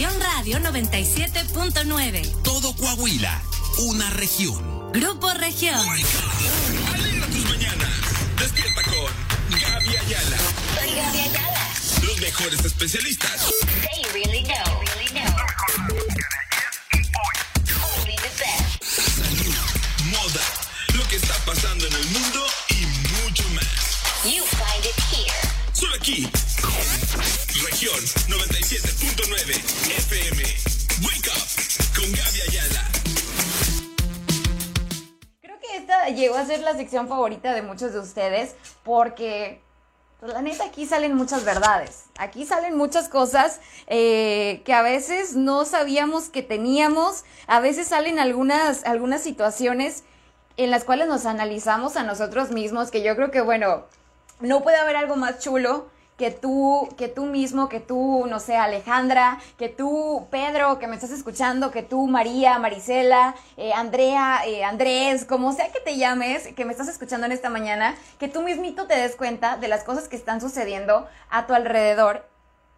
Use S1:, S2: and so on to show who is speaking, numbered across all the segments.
S1: Región Radio 97.9.
S2: Todo Coahuila, una región.
S1: Grupo Región.
S2: Alegra tus mañanas. Despierta con Gaby Ayala.
S3: Soy Gaby Ayala.
S2: Los mejores especialistas.
S3: They really know. Really know. Only the best.
S2: Salud, moda, lo que está pasando en el mundo y mucho más.
S3: You find it here.
S2: Solo aquí. Región 97.9
S4: llegó a ser la sección favorita de muchos de ustedes porque, pues la neta, aquí salen muchas verdades. Aquí salen muchas cosas eh, que a veces no sabíamos que teníamos. A veces salen algunas, algunas situaciones en las cuales nos analizamos a nosotros mismos, que yo creo que, bueno, no puede haber algo más chulo que tú, que tú mismo, que tú, no sé, Alejandra, que tú, Pedro, que me estás escuchando, que tú, María, Marisela, eh, Andrea, eh, Andrés, como sea que te llames, que me estás escuchando en esta mañana, que tú mismito te des cuenta de las cosas que están sucediendo a tu alrededor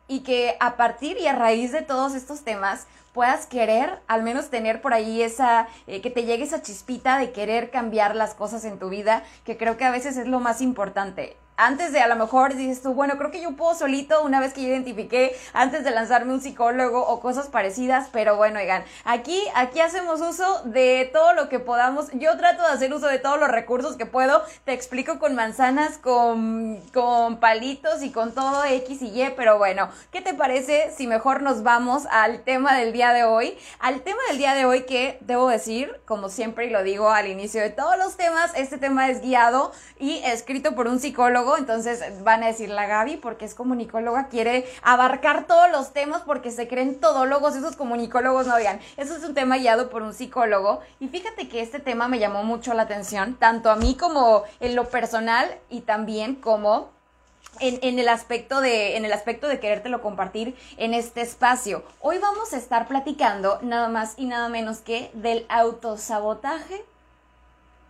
S4: y que a partir y a raíz de todos estos temas puedas querer, al menos tener por ahí esa, eh, que te llegue esa chispita de querer cambiar las cosas en tu vida, que creo que a veces es lo más importante antes de a lo mejor dices tú, bueno, creo que yo puedo solito una vez que yo identifiqué antes de lanzarme un psicólogo o cosas parecidas, pero bueno, oigan, aquí, aquí hacemos uso de todo lo que podamos. Yo trato de hacer uso de todos los recursos que puedo. Te explico con manzanas, con, con palitos y con todo X y Y, pero bueno, ¿qué te parece si mejor nos vamos al tema del día de hoy? Al tema del día de hoy que debo decir, como siempre y lo digo al inicio de todos los temas, este tema es guiado y escrito por un psicólogo entonces van a decir la Gaby, porque es comunicóloga, quiere abarcar todos los temas porque se creen todólogos, esos comunicólogos no digan, eso es un tema guiado por un psicólogo. Y fíjate que este tema me llamó mucho la atención, tanto a mí como en lo personal y también como en, en, el aspecto de, en el aspecto de querértelo compartir en este espacio. Hoy vamos a estar platicando nada más y nada menos que del autosabotaje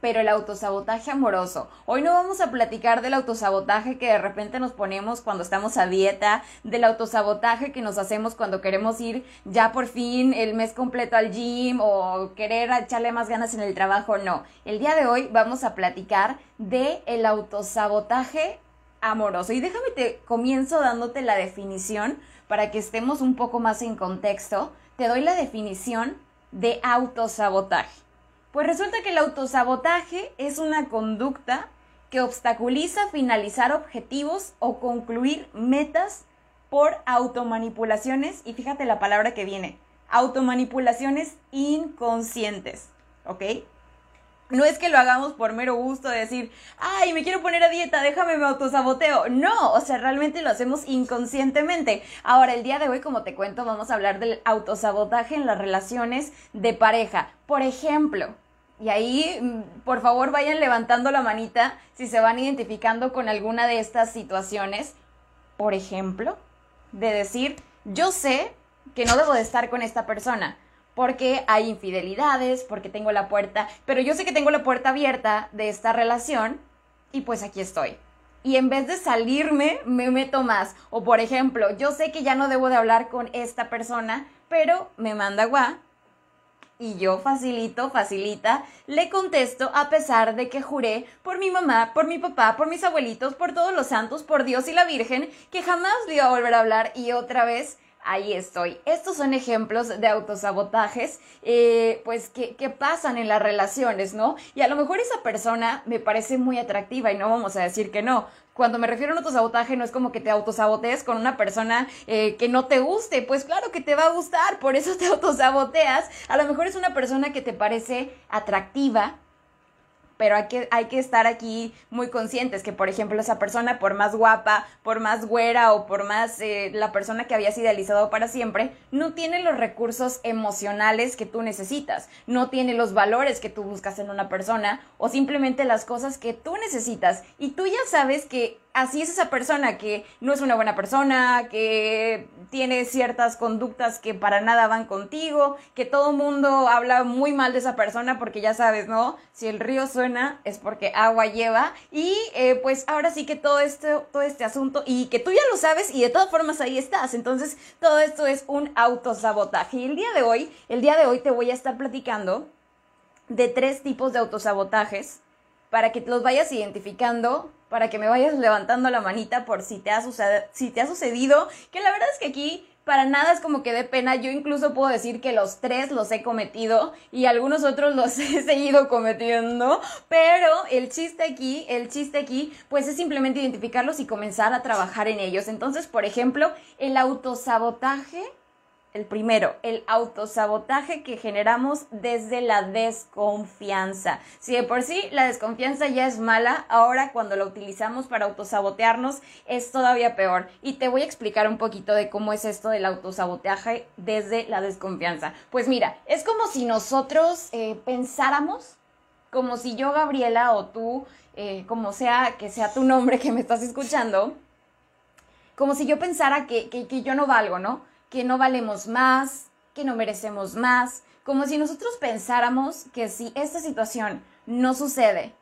S4: pero el autosabotaje amoroso. Hoy no vamos a platicar del autosabotaje que de repente nos ponemos cuando estamos a dieta, del autosabotaje que nos hacemos cuando queremos ir ya por fin el mes completo al gym o querer echarle más ganas en el trabajo, no. El día de hoy vamos a platicar de el autosabotaje amoroso. Y déjame te comienzo dándote la definición para que estemos un poco más en contexto. Te doy la definición de autosabotaje. Pues resulta que el autosabotaje es una conducta que obstaculiza finalizar objetivos o concluir metas por automanipulaciones, y fíjate la palabra que viene, automanipulaciones inconscientes, ¿ok? No es que lo hagamos por mero gusto de decir, ay, me quiero poner a dieta, déjame me autosaboteo. No, o sea, realmente lo hacemos inconscientemente. Ahora, el día de hoy, como te cuento, vamos a hablar del autosabotaje en las relaciones de pareja. Por ejemplo, y ahí, mm, por favor, vayan levantando la manita si se van identificando con alguna de estas situaciones. Por ejemplo, de decir, yo sé que no debo de estar con esta persona porque hay infidelidades, porque tengo la puerta, pero yo sé que tengo la puerta abierta de esta relación y pues aquí estoy. Y en vez de salirme, me meto más. O por ejemplo, yo sé que ya no debo de hablar con esta persona, pero me manda guá y yo facilito, facilita, le contesto a pesar de que juré por mi mamá, por mi papá, por mis abuelitos, por todos los santos, por Dios y la Virgen, que jamás le iba a volver a hablar y otra vez ahí estoy. Estos son ejemplos de autosabotajes, eh, pues, que, que, pasan en las relaciones, ¿no? Y a lo mejor esa persona me parece muy atractiva y no vamos a decir que no. Cuando me refiero a un autosabotaje no es como que te autosabotees con una persona eh, que no te guste, pues claro que te va a gustar, por eso te autosaboteas. A lo mejor es una persona que te parece atractiva, pero hay que, hay que estar aquí muy conscientes que, por ejemplo, esa persona, por más guapa, por más güera o por más eh, la persona que habías idealizado para siempre, no tiene los recursos emocionales que tú necesitas, no tiene los valores que tú buscas en una persona o simplemente las cosas que tú necesitas. Y tú ya sabes que así es esa persona que no es una buena persona, que tiene ciertas conductas que para nada van contigo, que todo mundo habla muy mal de esa persona porque ya sabes, ¿no? Si el río suena es porque agua lleva. Y eh, pues ahora sí que todo este, todo este asunto y que tú ya lo sabes y de todas formas ahí estás, entonces todo esto es un autosabotaje. Y el día de hoy, el día de hoy te voy a estar platicando de tres tipos de autosabotajes para que los vayas identificando, para que me vayas levantando la manita por si te ha, sucedido, si te ha sucedido, que la verdad es que aquí para nada es como que dé pena, yo incluso puedo decir que los tres los he cometido y algunos otros los he seguido cometiendo, pero el chiste aquí, el chiste aquí, pues es simplemente identificarlos y comenzar a trabajar en ellos. Entonces, por ejemplo, el autosabotaje el primero, el autosabotaje que generamos desde la desconfianza. Si de por sí la desconfianza ya es mala, ahora cuando la utilizamos para autosabotearnos es todavía peor. Y te voy a explicar un poquito de cómo es esto del autosabotaje desde la desconfianza. Pues mira, es como si nosotros eh, pensáramos, como si yo, Gabriela, o tú, eh, como sea que sea tu nombre que me estás escuchando, como si yo pensara que, que, que yo no valgo, ¿no? Que no valemos más, que no merecemos más, como si nosotros pensáramos que si esta situación no sucede,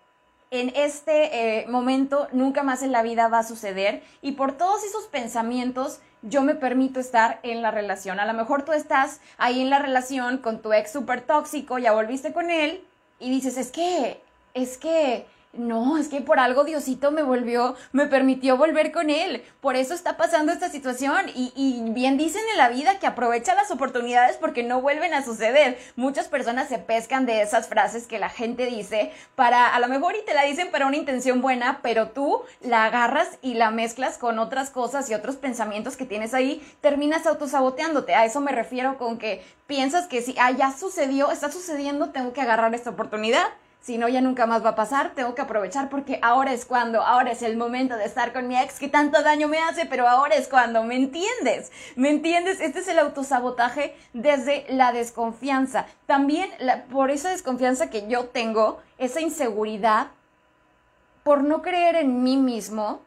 S4: en este eh, momento nunca más en la vida va a suceder y por todos esos pensamientos yo me permito estar en la relación. A lo mejor tú estás ahí en la relación con tu ex súper tóxico, ya volviste con él y dices, es que, es que no, es que por algo Diosito me volvió, me permitió volver con él. Por eso está pasando esta situación. Y, y, bien dicen en la vida que aprovecha las oportunidades porque no vuelven a suceder. Muchas personas se pescan de esas frases que la gente dice para, a lo mejor y te la dicen para una intención buena, pero tú la agarras y la mezclas con otras cosas y otros pensamientos que tienes ahí, terminas autosaboteándote. A eso me refiero con que piensas que si, ah, ya sucedió, está sucediendo, tengo que agarrar esta oportunidad si no ya nunca más va a pasar, tengo que aprovechar porque ahora es cuando, ahora es el momento de estar con mi ex que tanto daño me hace, pero ahora es cuando, ¿me entiendes? ¿Me entiendes? Este es el autosabotaje desde la desconfianza. También por esa desconfianza que yo tengo, esa inseguridad, por no creer en mí mismo,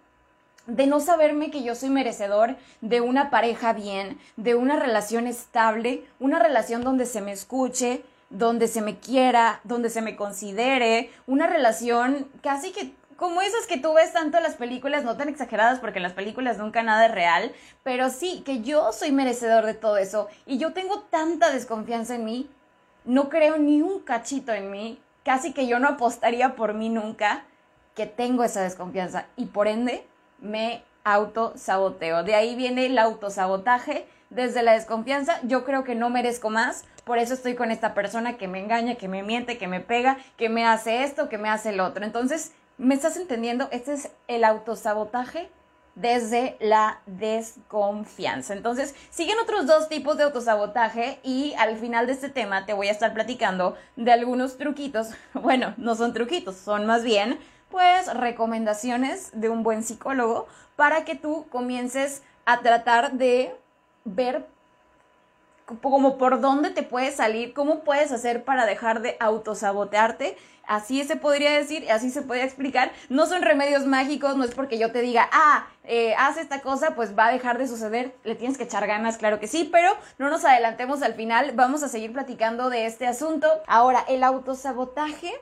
S4: de no saberme que yo soy merecedor de una pareja bien, de una relación estable, una relación donde se me escuche, donde se me quiera, donde se me considere, una relación casi que como esas que tú ves tanto en las películas, no tan exageradas porque en las películas nunca nada es real, pero sí que yo soy merecedor de todo eso y yo tengo tanta desconfianza en mí, no creo ni un cachito en mí, casi que yo no apostaría por mí nunca, que tengo esa desconfianza y por ende me autosaboteo. De ahí viene el autosabotaje desde la desconfianza, yo creo que no merezco más, por eso estoy con esta persona que me engaña, que me miente, que me pega, que me hace esto, que me hace el otro. Entonces, ¿me estás entendiendo? Este es el autosabotaje desde la desconfianza. Entonces, siguen otros dos tipos de autosabotaje y al final de este tema te voy a estar platicando de algunos truquitos. Bueno, no son truquitos, son más bien pues recomendaciones de un buen psicólogo para que tú comiences a tratar de ver como por dónde te puedes salir, cómo puedes hacer para dejar de autosabotearte. Así se podría decir, así se puede explicar. No son remedios mágicos, no es porque yo te diga, ah, eh, haz esta cosa, pues va a dejar de suceder. Le tienes que echar ganas, claro que sí, pero no nos adelantemos al final. Vamos a seguir platicando de este asunto. Ahora, el autosabotaje.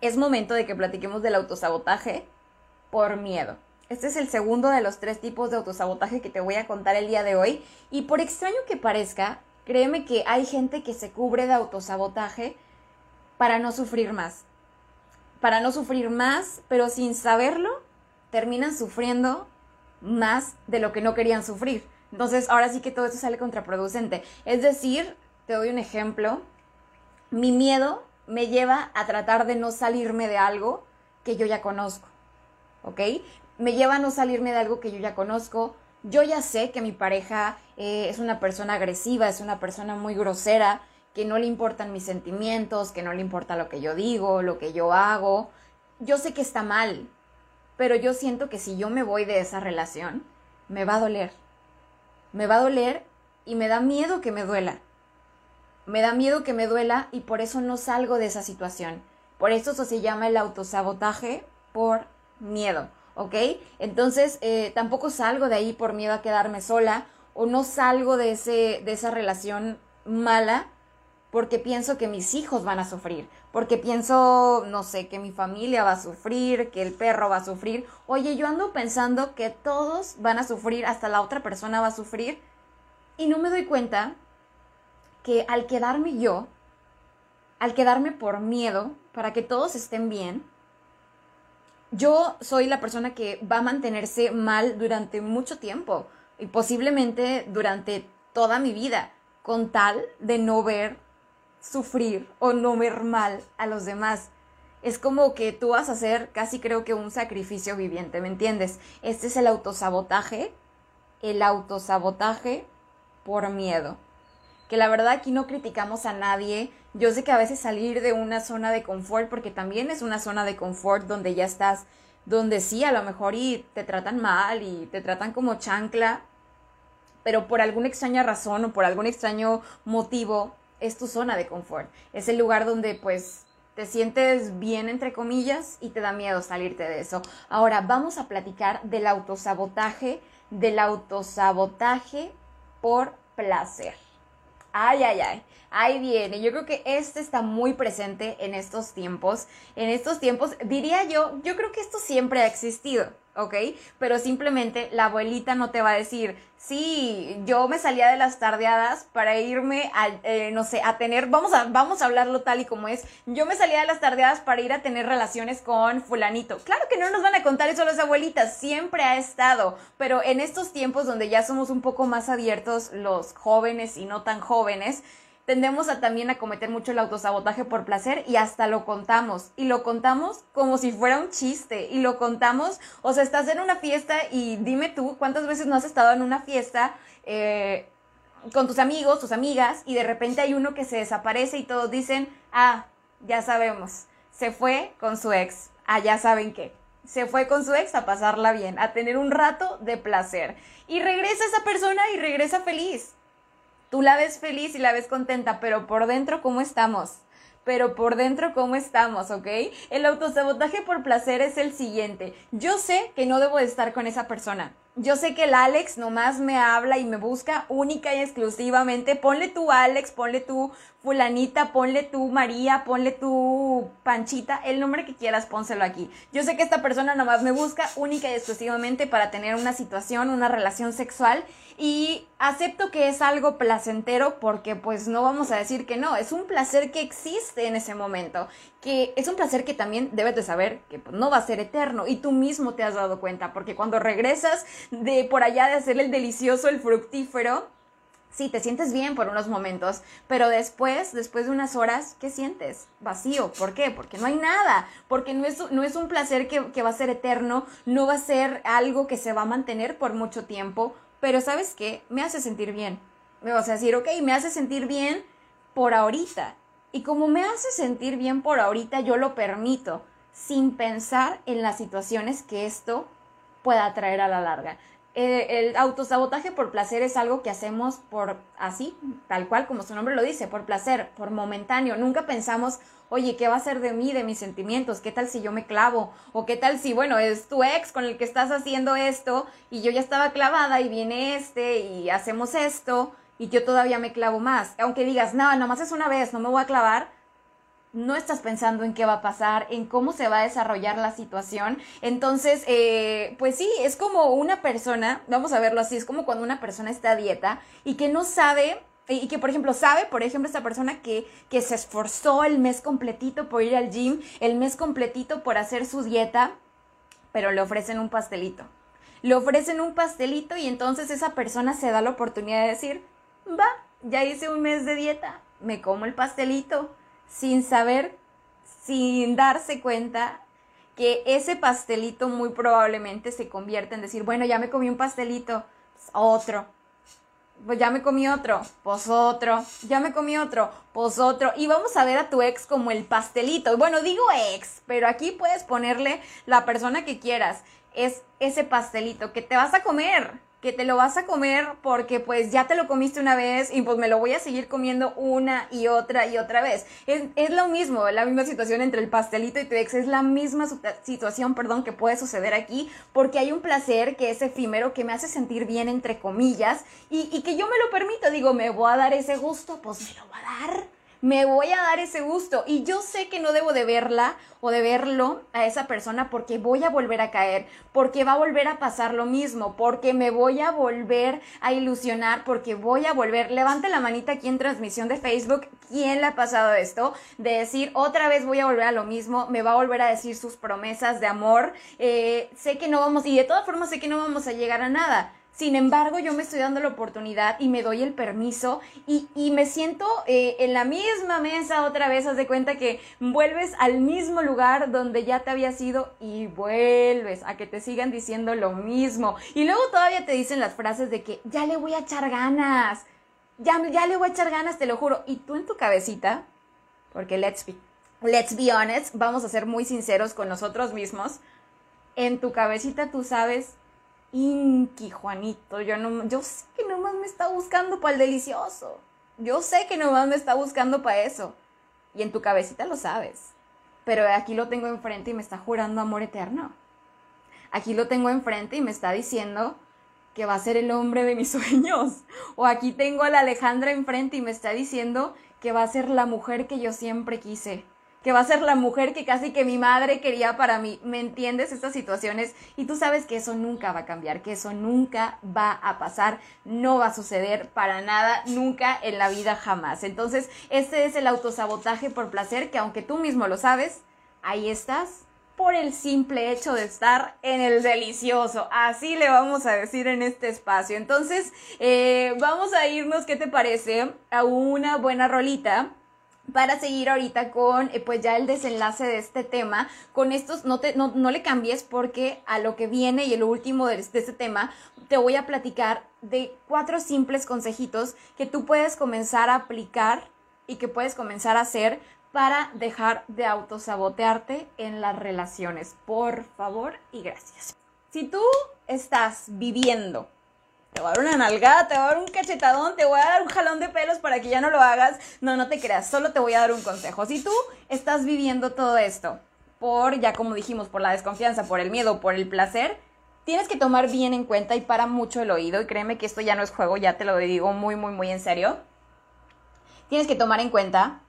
S4: Es momento de que platiquemos del autosabotaje por miedo. Este es el segundo de los tres tipos de autosabotaje que te voy a contar el día de hoy. Y por extraño que parezca, créeme que hay gente que se cubre de autosabotaje para no sufrir más. Para no sufrir más, pero sin saberlo, terminan sufriendo más de lo que no querían sufrir. Entonces, ahora sí que todo esto sale contraproducente. Es decir, te doy un ejemplo. Mi miedo me lleva a tratar de no salirme de algo que yo ya conozco. ¿Ok? Me lleva a no salirme de algo que yo ya conozco. Yo ya sé que mi pareja eh, es una persona agresiva, es una persona muy grosera, que no le importan mis sentimientos, que no le importa lo que yo digo, lo que yo hago. Yo sé que está mal, pero yo siento que si yo me voy de esa relación, me va a doler. Me va a doler y me da miedo que me duela. Me da miedo que me duela y por eso no salgo de esa situación. Por eso eso se llama el autosabotaje por miedo. ¿Ok? Entonces, eh, tampoco salgo de ahí por miedo a quedarme sola o no salgo de, ese, de esa relación mala porque pienso que mis hijos van a sufrir, porque pienso, no sé, que mi familia va a sufrir, que el perro va a sufrir. Oye, yo ando pensando que todos van a sufrir, hasta la otra persona va a sufrir, y no me doy cuenta que al quedarme yo, al quedarme por miedo, para que todos estén bien, yo soy la persona que va a mantenerse mal durante mucho tiempo y posiblemente durante toda mi vida, con tal de no ver sufrir o no ver mal a los demás. Es como que tú vas a hacer casi creo que un sacrificio viviente, ¿me entiendes? Este es el autosabotaje, el autosabotaje por miedo. Que la verdad aquí no criticamos a nadie. Yo sé que a veces salir de una zona de confort, porque también es una zona de confort donde ya estás, donde sí, a lo mejor y te tratan mal y te tratan como chancla, pero por alguna extraña razón o por algún extraño motivo es tu zona de confort. Es el lugar donde pues te sientes bien entre comillas y te da miedo salirte de eso. Ahora vamos a platicar del autosabotaje, del autosabotaje por placer. Ay, ay, ay. Ahí viene. Yo creo que este está muy presente en estos tiempos. En estos tiempos, diría yo, yo creo que esto siempre ha existido. ¿Ok? Pero simplemente la abuelita no te va a decir, sí, yo me salía de las tardeadas para irme a, eh, no sé, a tener, vamos a, vamos a hablarlo tal y como es, yo me salía de las tardeadas para ir a tener relaciones con fulanito. Claro que no nos van a contar eso las abuelitas, siempre ha estado, pero en estos tiempos donde ya somos un poco más abiertos los jóvenes y no tan jóvenes, tendemos a también a cometer mucho el autosabotaje por placer y hasta lo contamos. Y lo contamos como si fuera un chiste. Y lo contamos, o sea, estás en una fiesta y dime tú cuántas veces no has estado en una fiesta eh, con tus amigos, tus amigas, y de repente hay uno que se desaparece y todos dicen, ah, ya sabemos, se fue con su ex. Ah, ya saben qué. Se fue con su ex a pasarla bien, a tener un rato de placer. Y regresa esa persona y regresa feliz Tú la ves feliz y la ves contenta, pero por dentro, ¿cómo estamos? Pero por dentro, ¿cómo estamos? ¿Ok? El autosabotaje por placer es el siguiente. Yo sé que no debo de estar con esa persona. Yo sé que el Alex nomás me habla y me busca única y exclusivamente. Ponle tú Alex, ponle tú fulanita, ponle tú María, ponle tú Panchita, el nombre que quieras, pónselo aquí. Yo sé que esta persona nomás me busca única y exclusivamente para tener una situación, una relación sexual y acepto que es algo placentero porque pues no vamos a decir que no, es un placer que existe en ese momento, que es un placer que también debes de saber que pues, no va a ser eterno y tú mismo te has dado cuenta porque cuando regresas de por allá de hacer el delicioso, el fructífero, sí, te sientes bien por unos momentos, pero después, después de unas horas, ¿qué sientes? Vacío. ¿Por qué? Porque no hay nada, porque no es, no es un placer que, que va a ser eterno, no va a ser algo que se va a mantener por mucho tiempo, pero ¿sabes qué? Me hace sentir bien. Me vas a decir, ok, me hace sentir bien por ahorita. Y como me hace sentir bien por ahorita, yo lo permito, sin pensar en las situaciones que esto pueda traer a la larga. Eh, el autosabotaje por placer es algo que hacemos por así, tal cual como su nombre lo dice, por placer, por momentáneo. Nunca pensamos, oye, ¿qué va a ser de mí, de mis sentimientos? ¿Qué tal si yo me clavo? ¿O qué tal si, bueno, es tu ex con el que estás haciendo esto y yo ya estaba clavada y viene este y hacemos esto y yo todavía me clavo más? Aunque digas, no, nomás es una vez, no me voy a clavar, no estás pensando en qué va a pasar, en cómo se va a desarrollar la situación. Entonces, eh, pues sí, es como una persona, vamos a verlo así, es como cuando una persona está a dieta y que no sabe y que, por ejemplo, sabe, por ejemplo, esta persona que, que se esforzó el mes completito por ir al gym, el mes completito por hacer su dieta, pero le ofrecen un pastelito. Le ofrecen un pastelito y entonces esa persona se da la oportunidad de decir, va, ya hice un mes de dieta, me como el pastelito sin saber, sin darse cuenta que ese pastelito muy probablemente se convierte en decir, bueno, ya me comí un pastelito, pues otro, pues ya me comí otro, pues otro, ya me comí otro, pues otro. Y vamos a ver a tu ex como el pastelito. Bueno, digo ex, pero aquí puedes ponerle la persona que quieras. Es ese pastelito que te vas a comer, que te lo vas a comer porque pues ya te lo comiste una vez y pues me lo voy a seguir comiendo una y otra y otra vez. Es, es lo mismo, la misma situación entre el pastelito y tu ex, es la misma situación, perdón, que puede suceder aquí porque hay un placer que es efímero, que me hace sentir bien entre comillas y, y que yo me lo permito, digo, me voy a dar ese gusto, pues me lo va a dar me voy a dar ese gusto. Y yo sé que no debo de verla o de verlo a esa persona porque voy a volver a caer, porque va a volver a pasar lo mismo, porque me voy a volver a ilusionar, porque voy a volver. Levante la manita aquí en transmisión de Facebook. ¿Quién le ha pasado esto? De decir, otra vez voy a volver a lo mismo, me va a volver a decir sus promesas de amor. Eh, sé que no vamos, y de todas formas sé que no vamos a llegar a nada. Sin embargo, yo me estoy dando la oportunidad y me doy el permiso y, y me siento eh, en la misma mesa otra vez. Haz de cuenta que vuelves al mismo lugar donde ya te habías ido y vuelves a que te sigan diciendo lo mismo. Y luego todavía te dicen las frases de que ya le voy a echar ganas. Ya, ya le voy a echar ganas, te lo juro. Y tú en tu cabecita, porque let's be, let's be honest, vamos a ser muy sinceros con nosotros mismos. En tu cabecita tú sabes Inqui, Juanito, yo, no, yo sé que nomás me está buscando para el delicioso. Yo sé que nomás me está buscando para eso. Y en tu cabecita lo sabes. Pero aquí lo tengo enfrente y me está jurando amor eterno. Aquí lo tengo enfrente y me está diciendo que va a ser el hombre de mis sueños. O aquí tengo a la Alejandra enfrente y me está diciendo que va a ser la mujer que yo siempre quise que va a ser la mujer que casi que mi madre quería para mí. ¿Me entiendes estas situaciones? Y tú sabes que eso nunca va a cambiar, que eso nunca va a pasar, no va a suceder para nada, nunca en la vida jamás. Entonces, este es el autosabotaje por placer, que aunque tú mismo lo sabes, ahí estás por el simple hecho de estar en el delicioso. Así le vamos a decir en este espacio. Entonces, eh, vamos a irnos, ¿qué te parece? A una buena rolita para seguir ahorita con eh, pues ya el desenlace de este tema. Con estos no, te, no, no le cambies porque a lo que viene y el último de, de este tema te voy a platicar de cuatro simples consejitos que tú puedes comenzar a aplicar y que puedes comenzar a hacer para dejar de autosabotearte en las relaciones. Por favor y gracias. Si tú estás viviendo te voy a dar una nalgada, te voy a dar un cachetadón, te voy a dar un jalón de pelos para que ya no lo hagas. No, no te creas, solo te voy a dar un consejo. Si tú estás viviendo todo esto por, ya como dijimos, por la desconfianza, por el miedo, por el placer, tienes que tomar bien en cuenta y para mucho el oído. Y créeme que esto ya no es juego, ya te lo digo muy, muy, muy en serio. Tienes que tomar en cuenta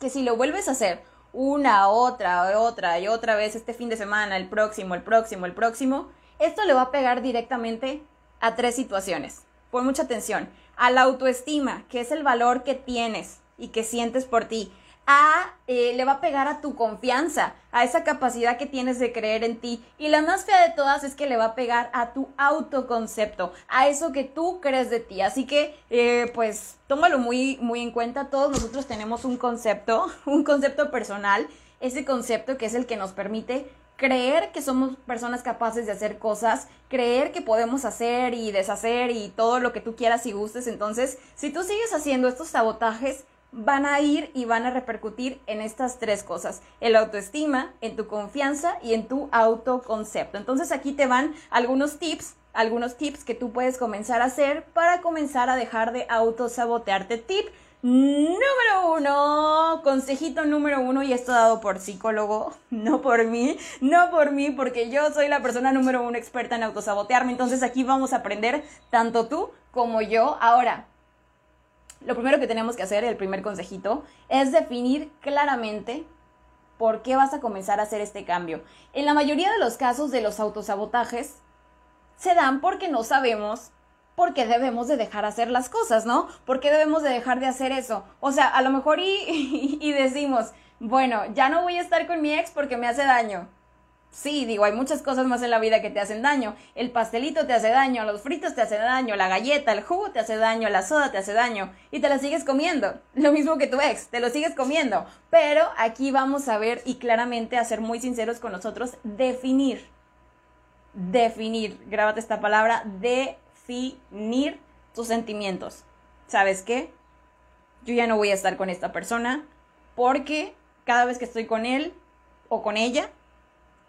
S4: que si lo vuelves a hacer una, otra, otra y otra vez este fin de semana, el próximo, el próximo, el próximo, esto le va a pegar directamente a tres situaciones. Pon mucha atención. A la autoestima, que es el valor que tienes y que sientes por ti. A, eh, le va a pegar a tu confianza, a esa capacidad que tienes de creer en ti. Y la más fea de todas es que le va a pegar a tu autoconcepto, a eso que tú crees de ti. Así que, eh, pues, tómalo muy, muy en cuenta. Todos nosotros tenemos un concepto, un concepto personal, ese concepto que es el que nos permite creer que somos personas capaces de hacer cosas, creer que podemos hacer y deshacer y todo lo que tú quieras y gustes. Entonces, si tú sigues haciendo estos sabotajes, van a ir y van a repercutir en estas tres cosas, en la autoestima, en tu confianza y en tu autoconcepto. Entonces aquí te van algunos tips, algunos tips que tú puedes comenzar a hacer para comenzar a dejar de autosabotearte. Tip Número uno, consejito número uno, y esto dado por psicólogo, no por mí, no por mí, porque yo soy la persona número uno experta en autosabotearme. Entonces aquí vamos a aprender tanto tú como yo. Ahora, lo primero que tenemos que hacer, el primer consejito, es definir claramente por qué vas a comenzar a hacer este cambio. En la mayoría de los casos de los autosabotajes, se dan porque no sabemos por qué debemos de dejar hacer las cosas, ¿no? ¿Por qué debemos de dejar de hacer eso? O sea, a lo mejor y, decimos, bueno, ya no voy a estar con mi ex porque me hace daño. Sí, digo, hay muchas cosas más en la vida que te hacen daño. El pastelito te hace daño, los fritos te hacen daño, la galleta, el jugo te hace daño, la soda te hace daño y te la sigues comiendo. Lo mismo que tu ex, te lo sigues comiendo. Pero aquí vamos a ver y claramente a ser muy sinceros con nosotros, definir. Definir, grábate esta palabra, definir tus sentimientos. ¿Sabes qué? Yo ya no voy a estar con esta persona porque cada vez que estoy con él o con ella,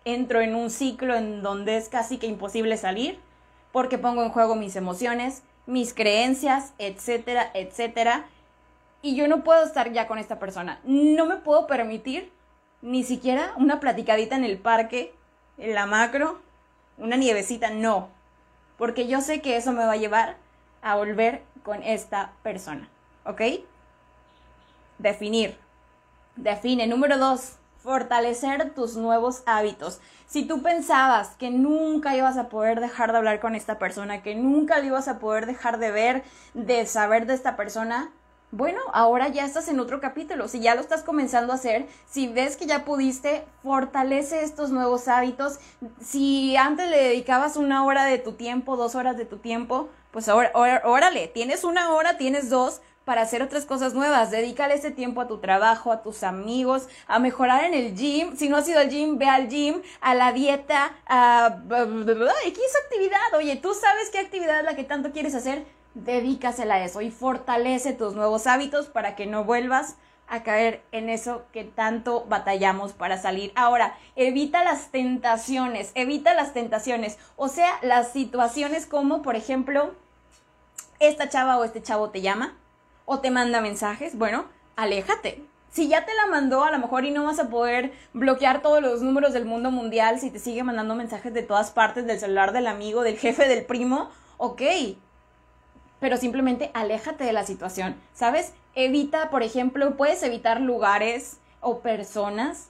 S4: entro en un ciclo en donde es casi que imposible salir, porque pongo en juego mis emociones, mis creencias, etcétera, etcétera. Y yo no puedo estar ya con esta persona. No me puedo permitir ni siquiera una platicadita en el parque, en la macro, una nievecita, no. Porque yo sé que eso me va a llevar a volver con esta persona. ¿Ok? Definir. Define. Número dos, fortalecer tus nuevos hábitos. Si tú pensabas que nunca ibas a poder dejar de hablar con esta persona, que nunca le ibas a poder dejar de ver, de saber de esta persona, bueno, ahora ya estás en otro capítulo. Si ya lo estás comenzando a hacer, si ves que ya pudiste, fortalece estos nuevos hábitos. Si antes le dedicabas una hora de tu tiempo, dos horas de tu tiempo, pues ahora, órale, tienes una hora, tienes dos para hacer otras cosas nuevas. Dedícale ese tiempo a tu trabajo, a tus amigos, a mejorar en el gym. Si no has ido al gym, ve al gym, a la dieta, a X actividad. Oye, tú sabes qué actividad es la que tanto quieres hacer. Dedícasela a eso y fortalece tus nuevos hábitos para que no vuelvas a caer en eso que tanto batallamos para salir. Ahora, evita las tentaciones, evita las tentaciones, o sea, las situaciones como, por ejemplo, esta chava o este chavo te llama o te manda mensajes, bueno, aléjate. Si ya te la mandó, a lo mejor y no vas a poder bloquear todos los números del mundo mundial si te sigue mandando mensajes de todas partes, del celular del amigo, del jefe, del primo, ok. Pero simplemente aléjate de la situación, ¿sabes? Evita, por ejemplo, puedes evitar lugares o personas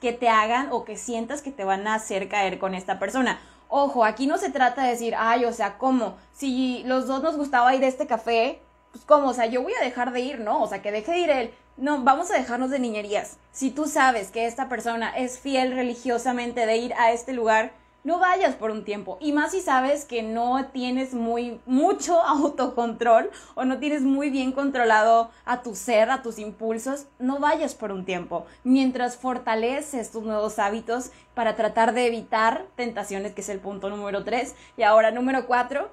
S4: que te hagan o que sientas que te van a hacer caer con esta persona. Ojo, aquí no se trata de decir, ay, o sea, ¿cómo? Si los dos nos gustaba ir a este café, pues ¿cómo? O sea, yo voy a dejar de ir, ¿no? O sea, que deje de ir él. No, vamos a dejarnos de niñerías. Si tú sabes que esta persona es fiel religiosamente de ir a este lugar, no vayas por un tiempo. Y más si sabes que no tienes muy mucho autocontrol o no tienes muy bien controlado a tu ser, a tus impulsos, no vayas por un tiempo. Mientras fortaleces tus nuevos hábitos para tratar de evitar tentaciones, que es el punto número 3. Y ahora número 4,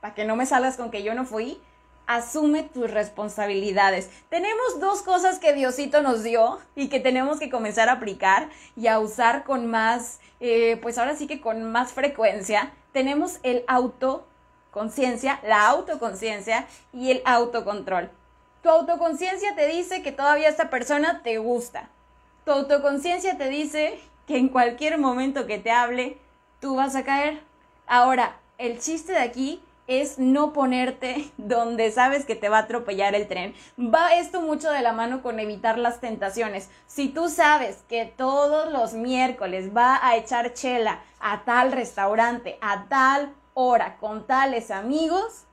S4: para que no me salgas con que yo no fui, asume tus responsabilidades. Tenemos dos cosas que Diosito nos dio y que tenemos que comenzar a aplicar y a usar con más, eh, pues ahora sí que con más frecuencia. Tenemos el autoconciencia, la autoconciencia y el autocontrol. Tu autoconciencia te dice que todavía esta persona te gusta. Tu autoconciencia te dice que en cualquier momento que te hable, tú vas a caer. Ahora, el chiste de aquí es no ponerte donde sabes que te va a atropellar el tren. Va esto mucho de la mano con evitar las tentaciones. Si tú sabes que todos los miércoles va a echar chela a tal restaurante, a tal hora, con tales amigos,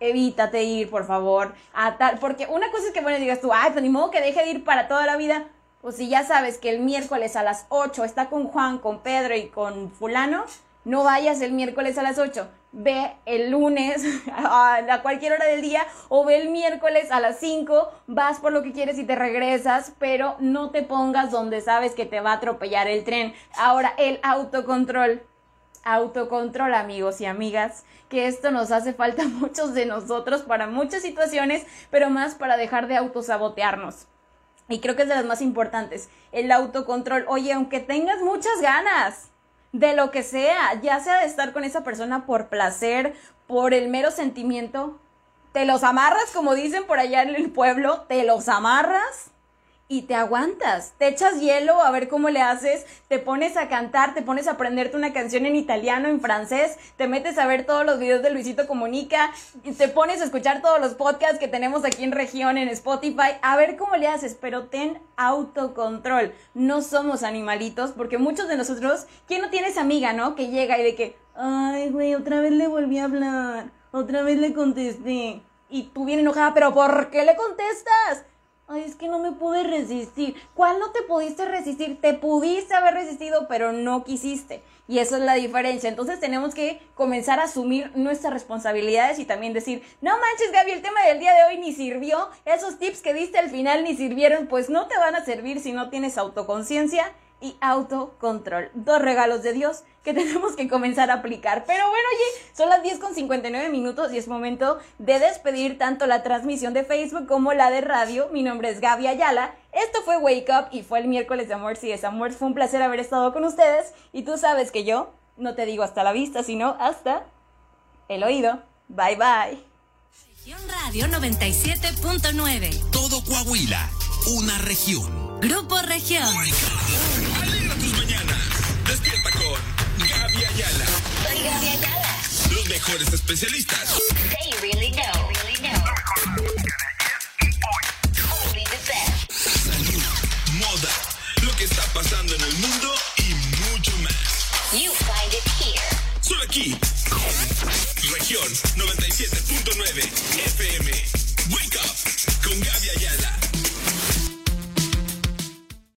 S4: evítate ir, por favor, a tal, porque una cosa es que bueno digas tú, ay, pues ni modo que deje de ir para toda la vida. Pues si ya sabes que el miércoles a las 8 está con Juan, con Pedro y con fulano, no vayas el miércoles a las 8. Ve el lunes a, cualquier hora del día o ve el miércoles a las 5, vas por lo que quieres y te regresas, pero no te pongas donde sabes que te va a atropellar el tren. Ahora, el autocontrol. Autocontrol, amigos y amigas, que esto nos hace falta a muchos de nosotros para muchas situaciones, pero más para dejar de autosabotearnos. Y creo que es de las más importantes, el autocontrol. Oye, aunque tengas muchas ganas de lo que sea, ya sea de estar con esa persona por placer, por el mero sentimiento, te los amarras, como dicen por allá en el pueblo, te los amarras y te aguantas. Te echas hielo a ver cómo le haces, te pones a cantar, te pones a aprenderte una canción en italiano, en francés, te metes a ver todos los videos de Luisito Comunica, te pones a escuchar todos los podcasts que tenemos aquí en región, en Spotify, a ver cómo le haces, pero ten autocontrol. No somos animalitos, porque muchos de nosotros, ¿quién no tiene esa amiga, no? Que llega y de que, ay, güey, otra vez le volví a hablar, otra vez le contesté. Y tú bien enojada, pero ¿por qué le contestas? Ay, es que no me pude resistir. ¿Cuál no te pudiste resistir? Te pudiste haber resistido, pero no quisiste. Y esa es la diferencia. Entonces tenemos que comenzar a asumir nuestras responsabilidades y también decir, no manches, Gaby, el tema del día de hoy ni sirvió. Esos tips que diste al final ni sirvieron, pues no te van a servir si no tienes autoconciencia y autocontrol. Dos regalos de Dios que tenemos que comenzar a aplicar. Pero bueno, oye, son las 10 con 59 minutos y es momento de despedir tanto la transmisión de Facebook como la de radio. Mi nombre es Gaby Ayala. Esto fue Wake Up y fue el miércoles de Amor. Si es Amor, fue un placer haber estado con ustedes. Y tú sabes que yo no te digo hasta la vista, sino hasta el oído. Bye bye.
S1: Región Radio 97.9.
S2: Todo Coahuila, una región.
S1: Grupo Región.
S2: Ayala.
S3: Soy Gaby Ayala.
S2: Los mejores especialistas.
S3: They really know. Really know. Only the best.
S2: Salud, moda, lo que está pasando en el mundo y mucho más.
S3: You find it here.
S2: Solo aquí. Región 97.9